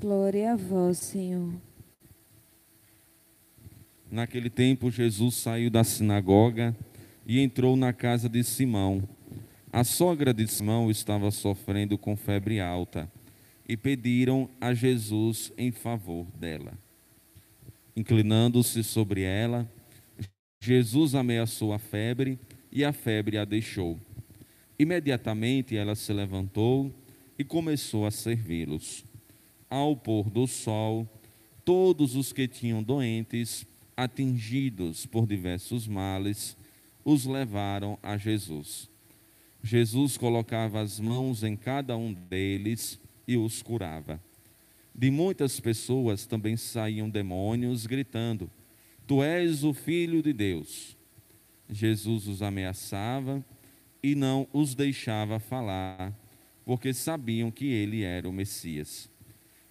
Glória a vós, Senhor. Naquele tempo, Jesus saiu da sinagoga e entrou na casa de Simão. A sogra de Simão estava sofrendo com febre alta e pediram a Jesus em favor dela. Inclinando-se sobre ela, Jesus ameaçou a febre e a febre a deixou. Imediatamente ela se levantou e começou a servi-los. Ao pôr do sol, todos os que tinham doentes, atingidos por diversos males, os levaram a Jesus. Jesus colocava as mãos em cada um deles e os curava. De muitas pessoas também saíam demônios, gritando: Tu és o Filho de Deus. Jesus os ameaçava e não os deixava falar, porque sabiam que ele era o Messias.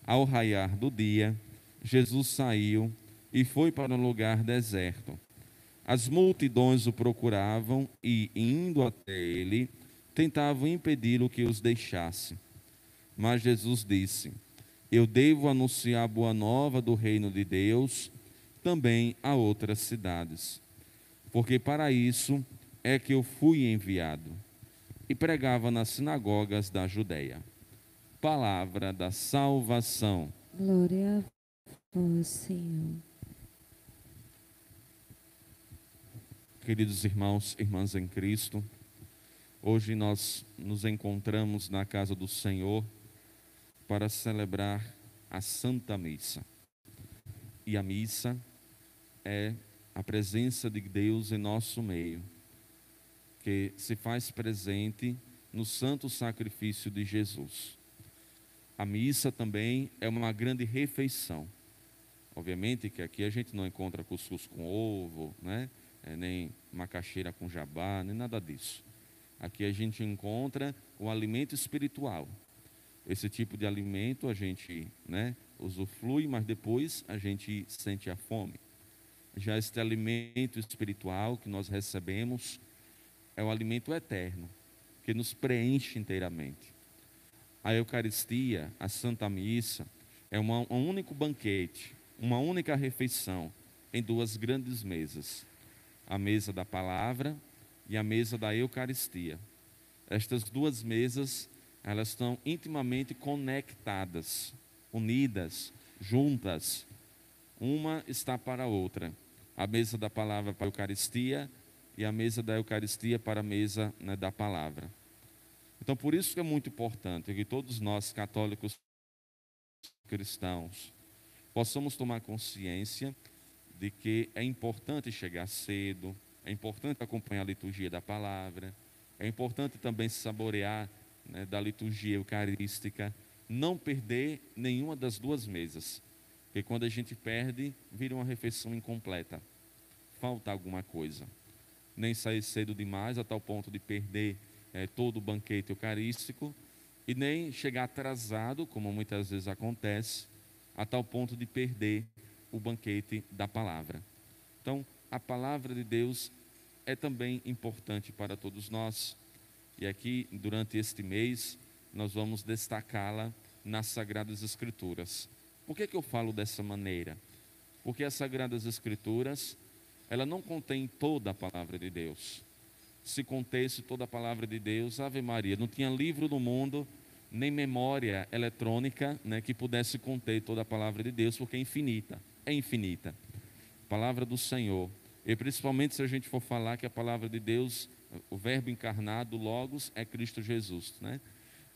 Ao raiar do dia, Jesus saiu e foi para um lugar deserto. As multidões o procuravam e, indo até ele, tentavam impedir o que os deixasse. Mas Jesus disse: Eu devo anunciar a boa nova do reino de Deus também a outras cidades, porque para isso é que eu fui enviado. E pregava nas sinagogas da Judéia. Palavra da salvação. Glória a vós, Senhor. Queridos irmãos e irmãs em Cristo, hoje nós nos encontramos na casa do Senhor para celebrar a Santa Missa. E a missa é a presença de Deus em nosso meio, que se faz presente no santo sacrifício de Jesus. A missa também é uma grande refeição. Obviamente que aqui a gente não encontra cuscuz com ovo, né? é, nem macaxeira com jabá, nem nada disso. Aqui a gente encontra o alimento espiritual. Esse tipo de alimento a gente né, usufrui, mas depois a gente sente a fome. Já este alimento espiritual que nós recebemos é o alimento eterno, que nos preenche inteiramente. A Eucaristia, a Santa Missa, é uma, um único banquete, uma única refeição em duas grandes mesas a mesa da palavra e a mesa da Eucaristia. Estas duas mesas, elas estão intimamente conectadas, unidas, juntas. Uma está para a outra. A mesa da palavra para a Eucaristia e a mesa da Eucaristia para a mesa né, da palavra. Então, por isso que é muito importante que todos nós, católicos cristãos, possamos tomar consciência de que é importante chegar cedo, é importante acompanhar a liturgia da palavra, é importante também saborear né, da liturgia eucarística, não perder nenhuma das duas mesas, porque quando a gente perde, vira uma refeição incompleta, falta alguma coisa. Nem sair cedo demais a tal ponto de perder é, todo o banquete eucarístico, e nem chegar atrasado, como muitas vezes acontece, a tal ponto de perder o banquete da palavra. Então, a palavra de Deus é também importante para todos nós. E aqui, durante este mês, nós vamos destacá-la nas Sagradas Escrituras. Por que, que eu falo dessa maneira? Porque as Sagradas Escrituras, ela não contém toda a palavra de Deus. Se contesse toda a palavra de Deus, Ave Maria, não tinha livro no mundo, nem memória eletrônica né, que pudesse conter toda a palavra de Deus, porque é infinita é infinita. Palavra do Senhor. E principalmente se a gente for falar que a palavra de Deus, o Verbo encarnado, Logos, é Cristo Jesus. Né?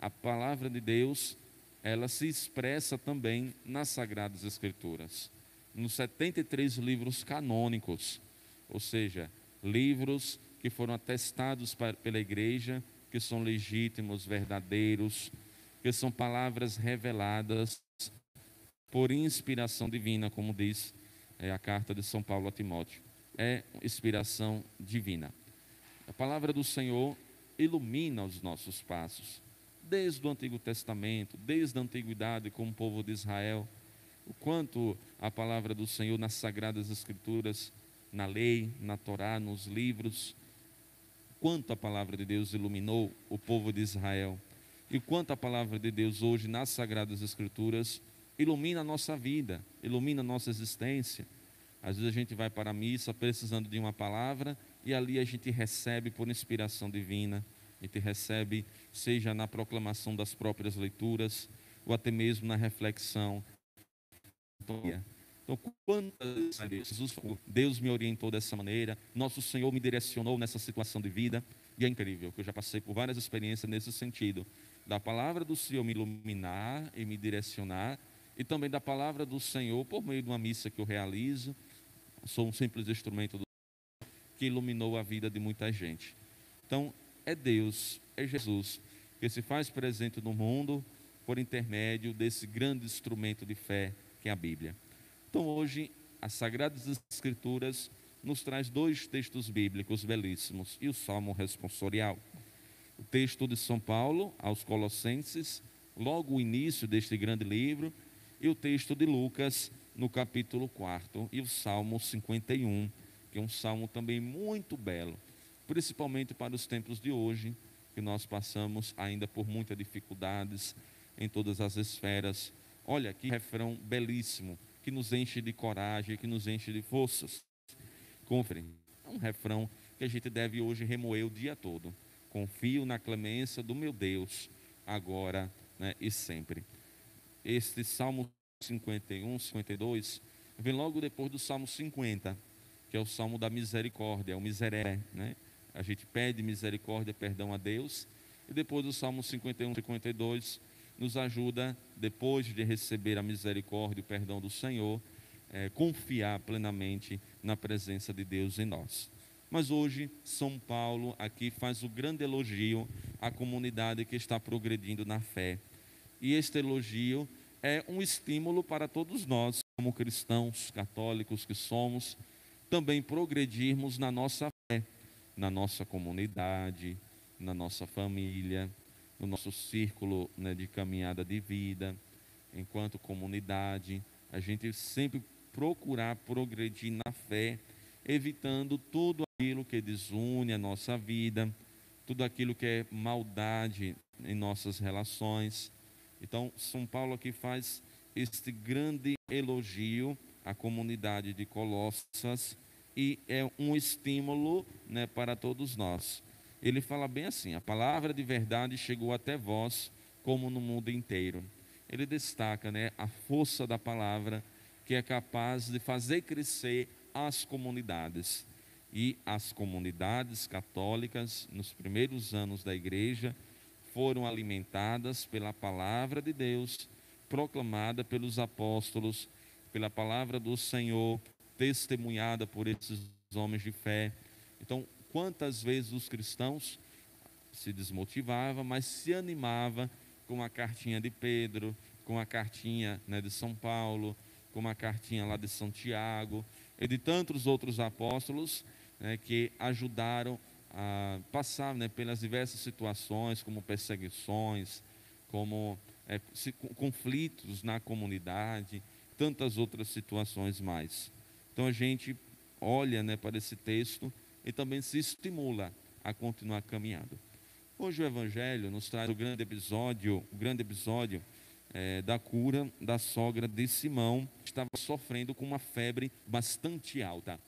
A palavra de Deus, ela se expressa também nas Sagradas Escrituras. Nos 73 livros canônicos, ou seja, livros que foram atestados pela igreja, que são legítimos, verdadeiros, que são palavras reveladas por inspiração divina, como diz é, a carta de São Paulo a Timóteo. É inspiração divina. A palavra do Senhor ilumina os nossos passos, desde o Antigo Testamento, desde a antiguidade, como povo de Israel, o quanto a palavra do Senhor nas sagradas escrituras, na lei, na Torá, nos livros, quanto a palavra de Deus iluminou o povo de Israel e quanto a palavra de Deus hoje nas sagradas escrituras ilumina a nossa vida, ilumina a nossa existência. Às vezes a gente vai para a missa precisando de uma palavra e ali a gente recebe por inspiração divina, a gente recebe, seja na proclamação das próprias leituras, ou até mesmo na reflexão. Então, quantas vezes Jesus Deus me orientou dessa maneira, nosso Senhor me direcionou nessa situação de vida, e é incrível que eu já passei por várias experiências nesse sentido, da palavra do Senhor me iluminar e me direcionar, e também da palavra do Senhor por meio de uma missa que eu realizo, sou um simples instrumento do que iluminou a vida de muita gente. Então, é Deus, é Jesus, que se faz presente no mundo por intermédio desse grande instrumento de fé que é a Bíblia. Então, hoje, as Sagradas Escrituras nos traz dois textos bíblicos belíssimos e o Salmo responsorial. O texto de São Paulo aos Colossenses, logo o início deste grande livro, e o texto de Lucas no capítulo 4 e o Salmo 51, que é um salmo também muito belo, principalmente para os tempos de hoje, que nós passamos ainda por muitas dificuldades em todas as esferas. Olha que refrão belíssimo, que nos enche de coragem, que nos enche de forças. Confere, é um refrão que a gente deve hoje remoer o dia todo. Confio na clemência do meu Deus, agora né, e sempre. Este Salmo 51, 52, vem logo depois do Salmo 50, que é o Salmo da misericórdia, o miseré, né? A gente pede misericórdia, perdão a Deus, e depois do Salmo 51, 52, nos ajuda, depois de receber a misericórdia e o perdão do Senhor, é, confiar plenamente na presença de Deus em nós. Mas hoje, São Paulo aqui faz o grande elogio à comunidade que está progredindo na fé. E este elogio é um estímulo para todos nós, como cristãos católicos que somos, também progredirmos na nossa fé, na nossa comunidade, na nossa família, no nosso círculo né, de caminhada de vida, enquanto comunidade, a gente sempre procurar progredir na fé, evitando tudo aquilo que desune a nossa vida, tudo aquilo que é maldade em nossas relações então, São Paulo aqui faz este grande elogio à comunidade de Colossas e é um estímulo né, para todos nós. Ele fala bem assim: a palavra de verdade chegou até vós, como no mundo inteiro. Ele destaca né, a força da palavra que é capaz de fazer crescer as comunidades. E as comunidades católicas, nos primeiros anos da igreja, foram alimentadas pela palavra de Deus, proclamada pelos apóstolos, pela palavra do Senhor, testemunhada por esses homens de fé. Então, quantas vezes os cristãos se desmotivavam, mas se animava com a cartinha de Pedro, com a cartinha né, de São Paulo, com a cartinha lá de Santiago e de tantos outros apóstolos né, que ajudaram a passar né, pelas diversas situações, como perseguições, como é, se, conflitos na comunidade, tantas outras situações mais. Então a gente olha né, para esse texto e também se estimula a continuar caminhando. Hoje o Evangelho nos traz o grande episódio, o grande episódio é, da cura da sogra de Simão, que estava sofrendo com uma febre bastante alta.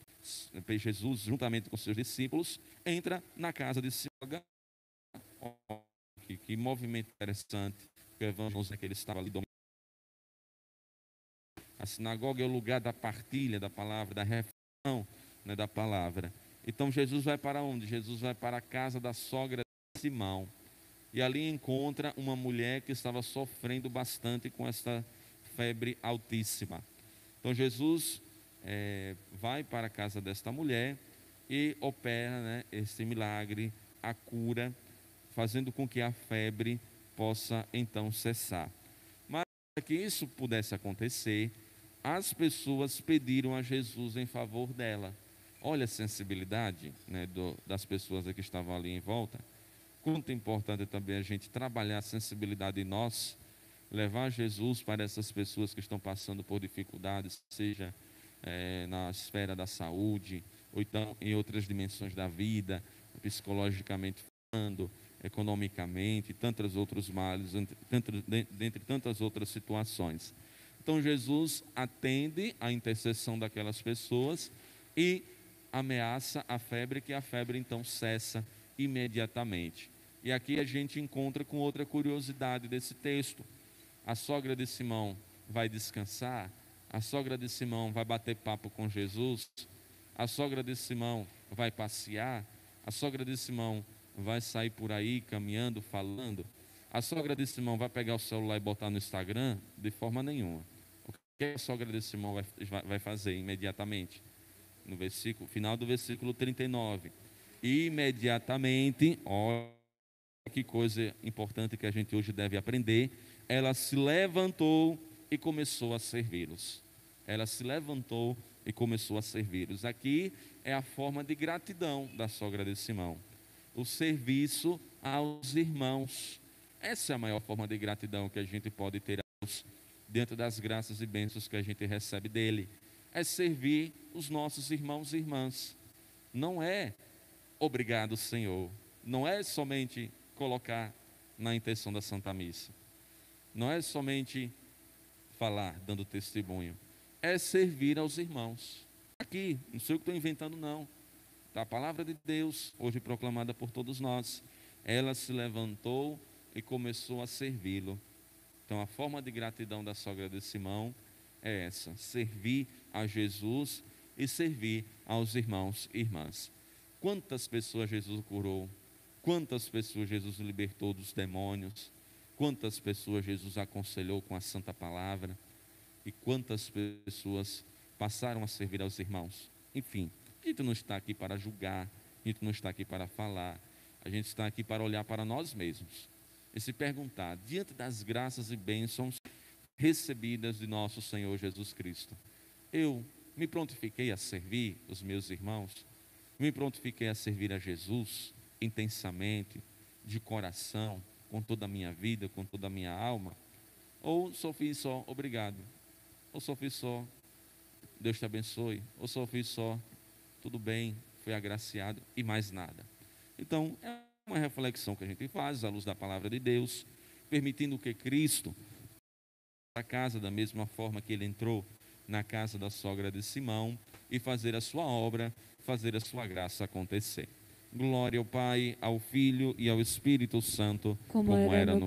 Jesus, juntamente com seus discípulos, entra na casa de Simão. Que, que movimento interessante que o evangelho é que ele estava ali dominando. A sinagoga é o lugar da partilha da palavra, da reflexão né, da palavra. Então Jesus vai para onde? Jesus vai para a casa da sogra de Simão. E ali encontra uma mulher que estava sofrendo bastante com esta febre altíssima. Então Jesus é, vai para a casa desta mulher e opera né, esse milagre, a cura, fazendo com que a febre possa então cessar. Mas para que isso pudesse acontecer, as pessoas pediram a Jesus em favor dela. Olha a sensibilidade né, do, das pessoas que estavam ali em volta. Quanto é importante também a gente trabalhar a sensibilidade em nós, levar Jesus para essas pessoas que estão passando por dificuldades, seja é, na esfera da saúde, ou então em outras dimensões da vida, psicologicamente falando, economicamente, tantos outros males, dentre tantas outras situações. Então Jesus atende a intercessão daquelas pessoas e ameaça a febre, que a febre então cessa imediatamente. E aqui a gente encontra com outra curiosidade desse texto. A sogra de Simão vai descansar, a sogra de Simão vai bater papo com Jesus, a sogra de Simão vai passear, a sogra de Simão vai sair por aí caminhando, falando. A sogra de Simão vai pegar o celular e botar no Instagram? De forma nenhuma. O que a sogra de Simão vai, vai fazer imediatamente? No versículo, final do versículo 39. Imediatamente, olha que coisa importante que a gente hoje deve aprender. Ela se levantou e começou a servi-los. Ela se levantou e começou a servi-los. Aqui é a forma de gratidão da sogra de Simão. O serviço aos irmãos. Essa é a maior forma de gratidão que a gente pode ter dentro das graças e bênçãos que a gente recebe dele. É servir os nossos irmãos e irmãs. Não é obrigado, Senhor. Não é somente colocar na intenção da Santa Missa. Não é somente falar, dando testemunho. É servir aos irmãos. Aqui, não sei o que estou inventando, não. Tá a palavra de Deus, hoje proclamada por todos nós. Ela se levantou e começou a servi-lo. Então, a forma de gratidão da sogra de Simão é essa: servir a Jesus e servir aos irmãos e irmãs. Quantas pessoas Jesus curou? Quantas pessoas Jesus libertou dos demônios? Quantas pessoas Jesus aconselhou com a santa palavra? E quantas pessoas passaram a servir aos irmãos? Enfim, a gente não está aqui para julgar, a gente não está aqui para falar, a gente está aqui para olhar para nós mesmos e se perguntar, diante das graças e bênçãos recebidas de nosso Senhor Jesus Cristo, eu me prontifiquei a servir os meus irmãos, me prontifiquei a servir a Jesus intensamente, de coração, com toda a minha vida, com toda a minha alma, ou só fiz só, obrigado, ou só fiz só, Deus te abençoe, ou só fiz só, tudo bem, fui agraciado e mais nada. Então, é uma reflexão que a gente faz à luz da palavra de Deus, permitindo que Cristo a casa da mesma forma que ele entrou na casa da sogra de Simão e fazer a sua obra, fazer a sua graça acontecer. Glória ao Pai, ao Filho e ao Espírito Santo, como, como era no